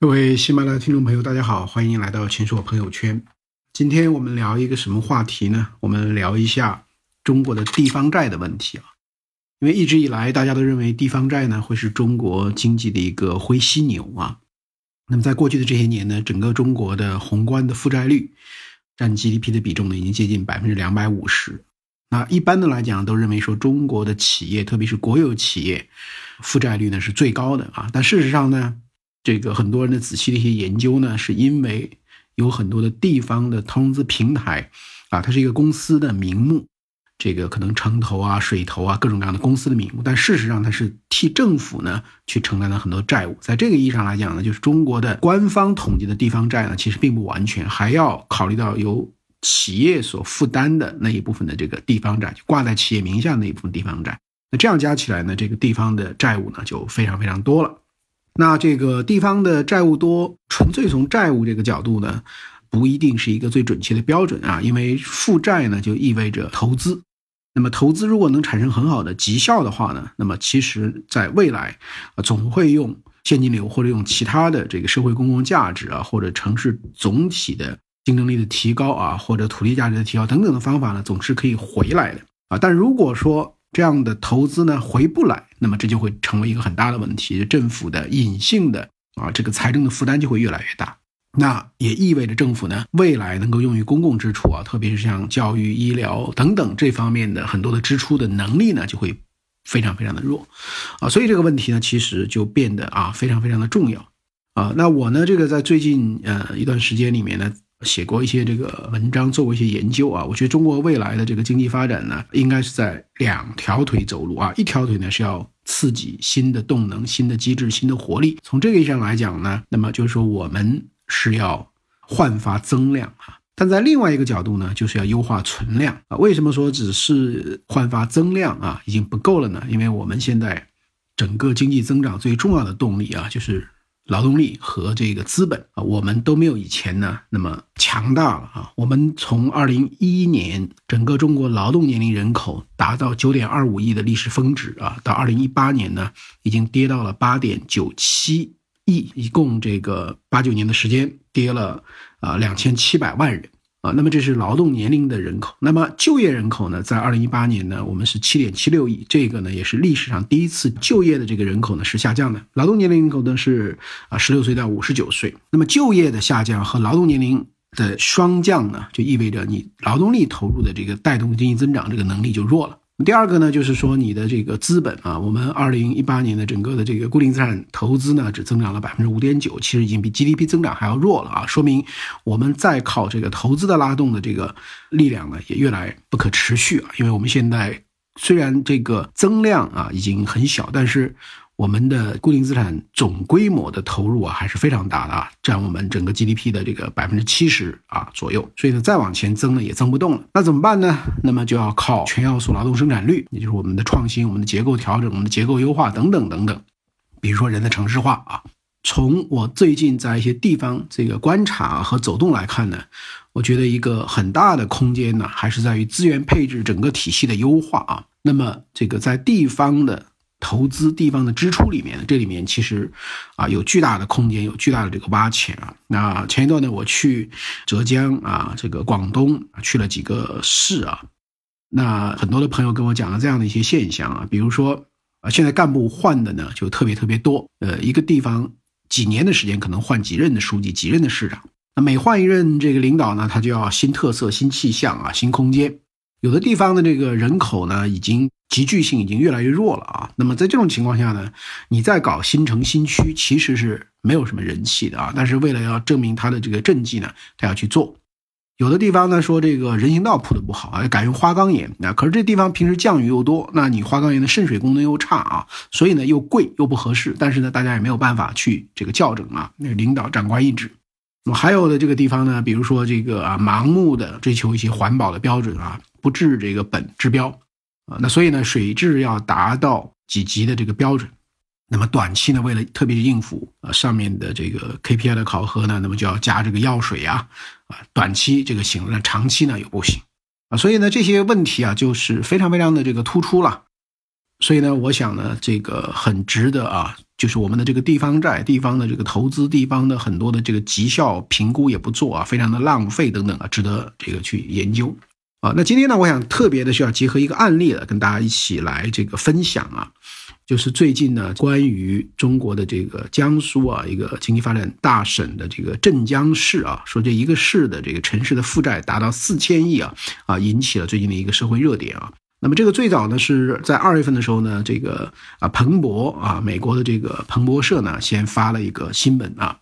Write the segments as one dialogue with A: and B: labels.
A: 各位喜马拉雅听众朋友，大家好，欢迎来到秦朔朋友圈。今天我们聊一个什么话题呢？我们聊一下中国的地方债的问题啊。因为一直以来，大家都认为地方债呢会是中国经济的一个灰犀牛啊。那么在过去的这些年呢，整个中国的宏观的负债率占 GDP 的比重呢，已经接近百分之两百五十。那一般的来讲，都认为说中国的企业，特别是国有企业，负债率呢是最高的啊。但事实上呢？这个很多人的仔细的一些研究呢，是因为有很多的地方的投融资平台，啊，它是一个公司的名目，这个可能城投啊、水投啊各种各样的公司的名目，但事实上它是替政府呢去承担了很多债务。在这个意义上来讲呢，就是中国的官方统计的地方债呢，其实并不完全，还要考虑到由企业所负担的那一部分的这个地方债，就挂在企业名下那一部分地方债。那这样加起来呢，这个地方的债务呢就非常非常多了。那这个地方的债务多，纯粹从债务这个角度呢，不一定是一个最准确的标准啊。因为负债呢就意味着投资，那么投资如果能产生很好的绩效的话呢，那么其实在未来啊总会用现金流或者用其他的这个社会公共价值啊，或者城市总体的竞争力的提高啊，或者土地价值的提高等等的方法呢，总是可以回来的啊。但如果说，这样的投资呢回不来，那么这就会成为一个很大的问题，政府的隐性的啊这个财政的负担就会越来越大。那也意味着政府呢未来能够用于公共支出啊，特别是像教育、医疗等等这方面的很多的支出的能力呢就会非常非常的弱啊。所以这个问题呢其实就变得啊非常非常的重要啊。那我呢这个在最近呃一段时间里面呢。写过一些这个文章，做过一些研究啊。我觉得中国未来的这个经济发展呢，应该是在两条腿走路啊。一条腿呢是要刺激新的动能、新的机制、新的活力。从这个意义上来讲呢，那么就是说我们是要焕发增量啊。但在另外一个角度呢，就是要优化存量啊。为什么说只是焕发增量啊已经不够了呢？因为我们现在整个经济增长最重要的动力啊，就是。劳动力和这个资本啊，我们都没有以前呢那么强大了啊。我们从二零一一年整个中国劳动年龄人口达到九点二五亿的历史峰值啊，到二零一八年呢，已经跌到了八点九七亿，一共这个八九年的时间跌了啊两千七百万人。啊，那么这是劳动年龄的人口，那么就业人口呢，在二零一八年呢，我们是七点七六亿，这个呢也是历史上第一次就业的这个人口呢是下降的，劳动年龄人口呢是啊十六岁到五十九岁，那么就业的下降和劳动年龄的双降呢，就意味着你劳动力投入的这个带动经济增长这个能力就弱了。第二个呢，就是说你的这个资本啊，我们二零一八年的整个的这个固定资产投资呢，只增长了百分之五点九，其实已经比 GDP 增长还要弱了啊，说明我们再靠这个投资的拉动的这个力量呢，也越来不可持续啊，因为我们现在虽然这个增量啊已经很小，但是。我们的固定资产总规模的投入啊，还是非常大的啊，占我们整个 GDP 的这个百分之七十啊左右。所以呢，再往前增呢，也增不动了。那怎么办呢？那么就要靠全要素劳动生产率，也就是我们的创新、我们的结构调整、我们的结构优化等等等等。比如说人的城市化啊。从我最近在一些地方这个观察和走动来看呢，我觉得一个很大的空间呢，还是在于资源配置整个体系的优化啊。那么这个在地方的。投资地方的支出里面，这里面其实啊有巨大的空间，有巨大的这个挖潜啊。那前一段呢，我去浙江啊，这个广东去了几个市啊，那很多的朋友跟我讲了这样的一些现象啊，比如说啊，现在干部换的呢就特别特别多，呃，一个地方几年的时间可能换几任的书记，几任的市长，那每换一任这个领导呢，他就要新特色、新气象啊，新空间。有的地方的这个人口呢，已经集聚性已经越来越弱了啊。那么在这种情况下呢，你再搞新城新区，其实是没有什么人气的啊。但是为了要证明他的这个政绩呢，他要去做。有的地方呢说这个人行道铺的不好啊，改用花岗岩啊。可是这地方平时降雨又多，那你花岗岩的渗水功能又差啊，所以呢又贵又不合适。但是呢，大家也没有办法去这个校正啊。那领导长官意志。那么还有的这个地方呢，比如说这个啊，盲目的追求一些环保的标准啊。不治这个本治标，啊，那所以呢，水质要达到几级的这个标准，那么短期呢，为了特别是应付啊上面的这个 KPI 的考核呢，那么就要加这个药水啊，啊，短期这个行那，长期呢又不行，啊，所以呢这些问题啊就是非常非常的这个突出了，所以呢，我想呢这个很值得啊就是我们的这个地方债、地方的这个投资、地方的很多的这个绩效评估也不做啊，非常的浪费等等啊，值得这个去研究。啊。那今天呢，我想特别的需要结合一个案例了，跟大家一起来这个分享啊。就是最近呢，关于中国的这个江苏啊，一个经济发展大省的这个镇江市啊，说这一个市的这个城市的负债达到四千亿啊，啊，引起了最近的一个社会热点啊。那么这个最早呢是在二月份的时候呢，这个啊彭博啊，美国的这个彭博社呢先发了一个新闻啊，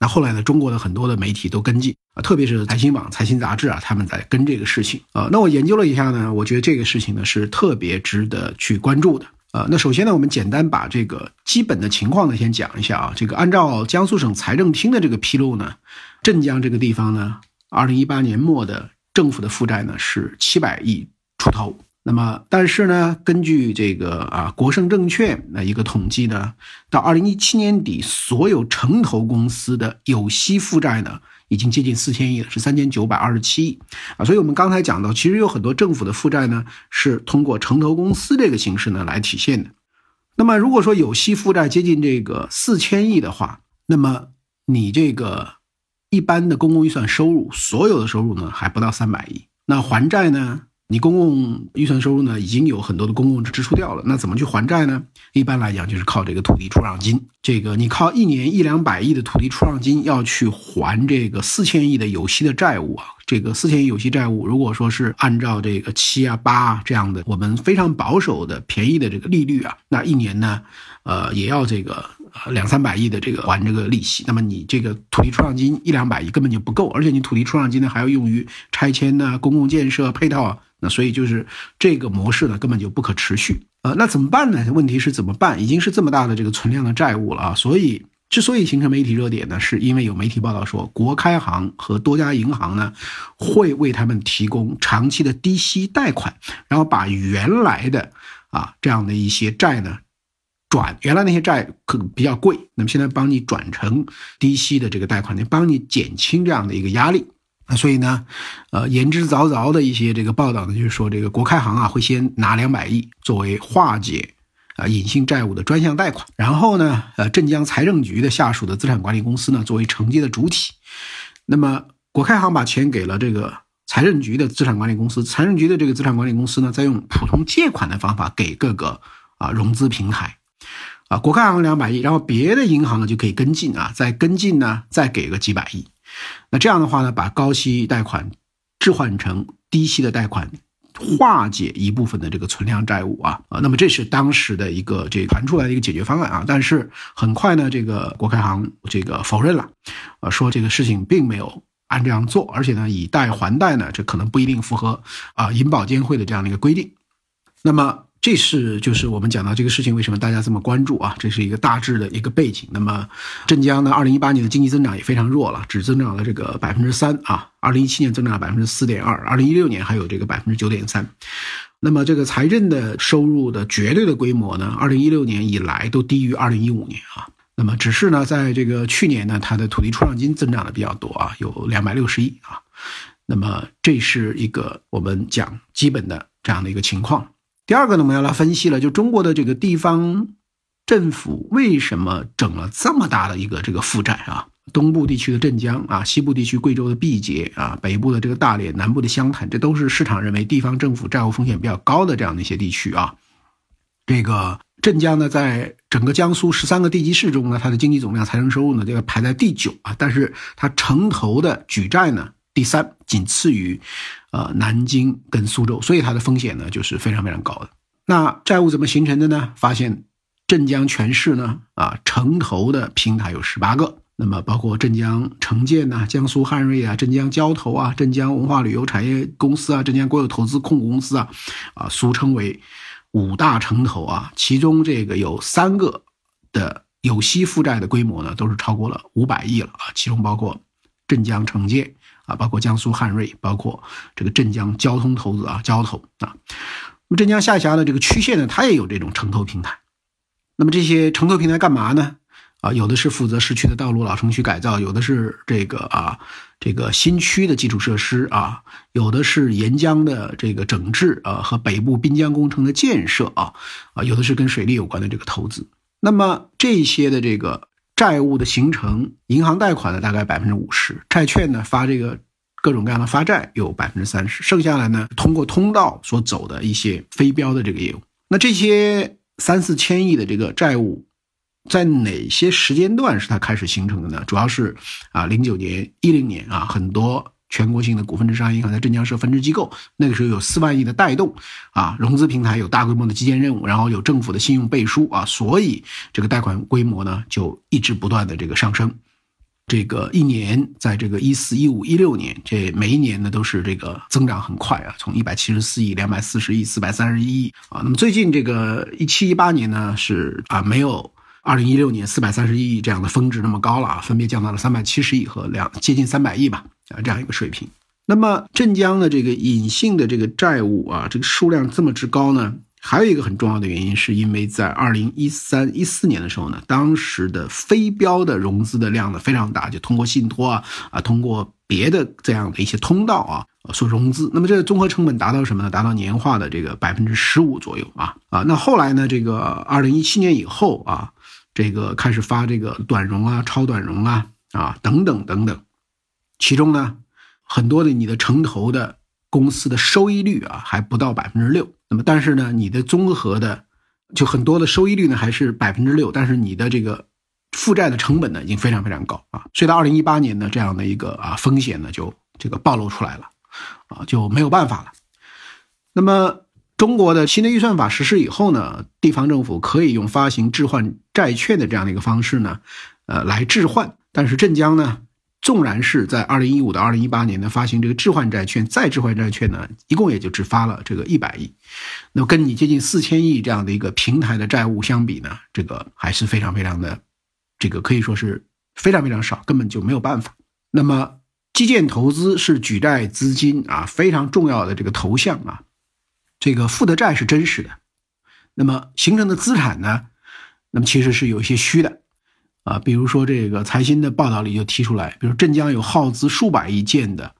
A: 那后来呢，中国的很多的媒体都跟进啊，特别是财新网、财新杂志啊，他们在跟这个事情啊。那我研究了一下呢，我觉得这个事情呢是特别值得去关注的。呃，那首先呢，我们简单把这个基本的情况呢先讲一下啊。这个按照江苏省财政厅的这个披露呢，镇江这个地方呢，二零一八年末的政府的负债呢是七百亿出头。那么，但是呢，根据这个啊国盛证券的一个统计呢，到二零一七年底，所有城投公司的有息负债呢。已经接近四千亿了，是三千九百二十七亿啊！所以我们刚才讲到，其实有很多政府的负债呢，是通过城投公司这个形式呢来体现的。那么如果说有息负债接近这个四千亿的话，那么你这个一般的公共预算收入，所有的收入呢还不到三百亿，那还债呢？你公共预算收入呢，已经有很多的公共支出掉了，那怎么去还债呢？一般来讲就是靠这个土地出让金。这个你靠一年一两百亿的土地出让金要去还这个四千亿的有息的债务啊，这个四千亿有息债务，如果说是按照这个七啊八啊这样的我们非常保守的便宜的这个利率啊，那一年呢，呃也要这个两三百亿的这个还这个利息。那么你这个土地出让金一两百亿根本就不够，而且你土地出让金呢还要用于拆迁呢、公共建设配套啊。那所以就是这个模式呢，根本就不可持续。呃，那怎么办呢？问题是怎么办？已经是这么大的这个存量的债务了啊！所以之所以形成媒体热点呢，是因为有媒体报道说，国开行和多家银行呢，会为他们提供长期的低息贷款，然后把原来的啊这样的一些债呢，转原来那些债可比较贵，那么现在帮你转成低息的这个贷款，呢，帮你减轻这样的一个压力。那所以呢，呃，言之凿凿的一些这个报道呢，就是说这个国开行啊会先拿两百亿作为化解啊隐性债务的专项贷款，然后呢，呃，镇江财政局的下属的资产管理公司呢作为承接的主体，那么国开行把钱给了这个财政局的资产管理公司，财政局的这个资产管理公司呢再用普通借款的方法给各个啊融资平台，啊，国开行两百亿，然后别的银行呢就可以跟进啊，再跟进呢再给个几百亿。那这样的话呢，把高息贷款置换成低息的贷款，化解一部分的这个存量债务啊啊，那么这是当时的一个这传出来的一个解决方案啊。但是很快呢，这个国开行这个否认了，啊，说这个事情并没有按这样做，而且呢，以贷还贷呢，这可能不一定符合啊银保监会的这样的一个规定。那么。这是就是我们讲到这个事情为什么大家这么关注啊？这是一个大致的一个背景。那么镇江呢，二零一八年的经济增长也非常弱了，只增长了这个百分之三啊。二零一七年增长了百分之四点二，二零一六年还有这个百分之九点三。那么这个财政的收入的绝对的规模呢，二零一六年以来都低于二零一五年啊。那么只是呢，在这个去年呢，它的土地出让金增长的比较多啊，有两百六十亿啊。那么这是一个我们讲基本的这样的一个情况。第二个呢，我们要来分析了，就中国的这个地方政府为什么整了这么大的一个这个负债啊？东部地区的镇江啊，西部地区贵州的毕节啊，北部的这个大连，南部的湘潭，这都是市场认为地方政府债务风险比较高的这样的一些地区啊。这个镇江呢，在整个江苏十三个地级市中呢，它的经济总量、财政收入呢，这个排在第九啊，但是它城投的举债呢。第三，仅次于，呃，南京跟苏州，所以它的风险呢就是非常非常高的。那债务怎么形成的呢？发现镇江全市呢，啊，城投的平台有十八个，那么包括镇江城建呐、江苏汉瑞啊、镇江交投啊、镇江文化旅游产业公司啊、镇江国有投资控股公司啊，啊，俗称为五大城投啊，其中这个有三个的有息负债的规模呢，都是超过了五百亿了啊，其中包括镇江城建。啊，包括江苏汉瑞，包括这个镇江交通投资啊，交投啊。那么镇江下辖的这个区县呢，它也有这种城投平台。那么这些城投平台干嘛呢？啊，有的是负责市区的道路老城区改造，有的是这个啊，这个新区的基础设施啊，有的是沿江的这个整治啊和北部滨江工程的建设啊，啊，有的是跟水利有关的这个投资。那么这些的这个债务的形成，银行贷款呢大概百分之五十，债券呢发这个各种各样的发债有百分之三十，剩下来呢通过通道所走的一些非标的这个业务。那这些三四千亿的这个债务。在哪些时间段是它开始形成的呢？主要是啊，零九年、一零年啊，很多全国性的股份制商业银行在镇江设分支机构，那个时候有四万亿的带动啊，融资平台有大规模的基建任务，然后有政府的信用背书啊，所以这个贷款规模呢就一直不断的这个上升。这个一年，在这个一四、一五、一六年，这每一年呢都是这个增长很快啊，从一百七十四亿、两百四十亿、四百三十一亿啊。那么最近这个一七一八年呢是啊没有。二零一六年四百三十一亿这样的峰值那么高了啊，分别降到了三百七十亿和两接近三百亿吧啊这样一个水平。那么镇江的这个隐性的这个债务啊，这个数量这么之高呢，还有一个很重要的原因，是因为在二零一三一四年的时候呢，当时的非标的融资的量呢非常大，就通过信托啊啊，通过别的这样的一些通道啊所融资。那么这个综合成本达到什么呢？达到年化的这个百分之十五左右啊啊。那后来呢，这个二零一七年以后啊。这个开始发这个短融啊、超短融啊啊等等等等，其中呢，很多的你的城投的公司的收益率啊还不到百分之六，那么但是呢，你的综合的就很多的收益率呢还是百分之六，但是你的这个负债的成本呢已经非常非常高啊，所以到二零一八年呢这样的一个啊风险呢就这个暴露出来了，啊就没有办法了，那么。中国的新的预算法实施以后呢，地方政府可以用发行置换债券的这样的一个方式呢，呃，来置换。但是镇江呢，纵然是在二零一五到二零一八年呢发行这个置换债券，再置换债券呢，一共也就只发了这个一百亿。那么跟你接近四千亿这样的一个平台的债务相比呢，这个还是非常非常的，这个可以说是非常非常少，根本就没有办法。那么基建投资是举债资金啊非常重要的这个头项啊。这个负的债是真实的，那么形成的资产呢？那么其实是有一些虚的，啊，比如说这个财新的报道里就提出来，比如镇江有耗资数百亿建的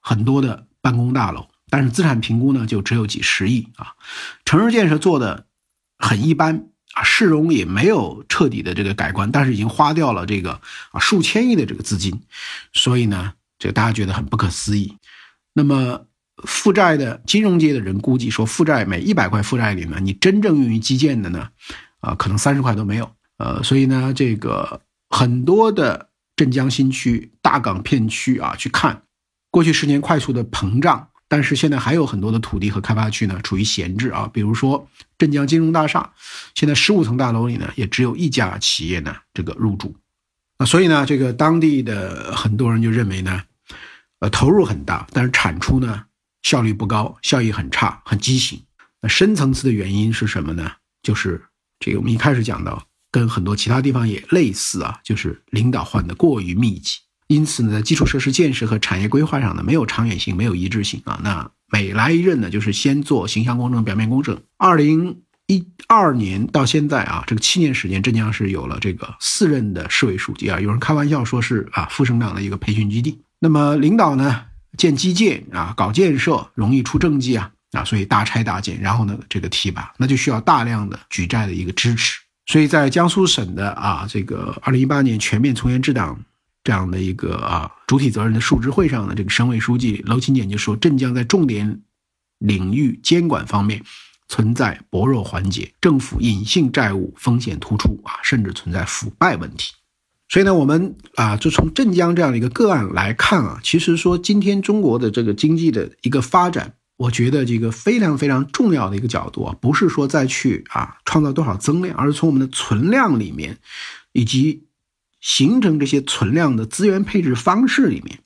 A: 很多的办公大楼，但是资产评估呢就只有几十亿啊，城市建设做的很一般啊，市容也没有彻底的这个改观，但是已经花掉了这个啊数千亿的这个资金，所以呢，这个大家觉得很不可思议，那么。负债的金融界的人估计说，负债每一百块负债里呢，你真正用于基建的呢，啊，可能三十块都没有。呃，所以呢，这个很多的镇江新区、大港片区啊，去看过去十年快速的膨胀，但是现在还有很多的土地和开发区呢处于闲置啊。比如说镇江金融大厦，现在十五层大楼里呢，也只有一家企业呢这个入驻。那，所以呢，这个当地的很多人就认为呢，呃，投入很大，但是产出呢？效率不高，效益很差，很畸形。那深层次的原因是什么呢？就是这个我们一开始讲到，跟很多其他地方也类似啊，就是领导换的过于密集，因此呢，在基础设施建设和产业规划上呢，没有长远性，没有一致性啊。那每来一任呢，就是先做形象工程、表面工程。二零一二年到现在啊，这个七年时间，镇江市有了这个四任的市委书记啊，有人开玩笑说是啊，副省长的一个培训基地。那么领导呢？建基建啊，搞建设容易出政绩啊啊，所以大拆大建，然后呢，这个提拔，那就需要大量的举债的一个支持。所以在江苏省的啊这个二零一八年全面从严治党这样的一个啊主体责任的述职会上呢，这个省委书记娄勤俭就说，镇江在重点领域监管方面存在薄弱环节，政府隐性债务风险突出啊，甚至存在腐败问题。所以呢，我们啊，就从镇江这样的一个个案来看啊，其实说今天中国的这个经济的一个发展，我觉得这个非常非常重要的一个角度啊，不是说再去啊创造多少增量，而是从我们的存量里面，以及形成这些存量的资源配置方式里面，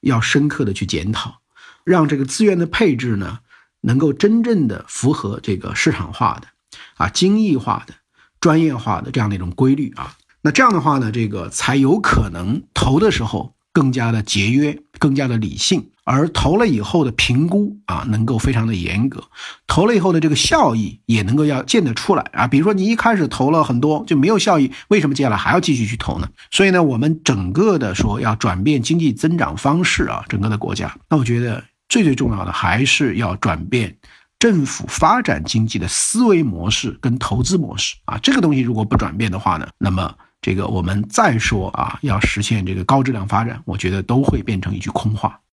A: 要深刻的去检讨，让这个资源的配置呢，能够真正的符合这个市场化的、啊精益化的、专业化的这样的一种规律啊。那这样的话呢，这个才有可能投的时候更加的节约，更加的理性，而投了以后的评估啊，能够非常的严格，投了以后的这个效益也能够要见得出来啊。比如说你一开始投了很多就没有效益，为什么接下来还要继续去投呢？所以呢，我们整个的说要转变经济增长方式啊，整个的国家，那我觉得最最重要的还是要转变。政府发展经济的思维模式跟投资模式啊，这个东西如果不转变的话呢，那么这个我们再说啊，要实现这个高质量发展，我觉得都会变成一句空话。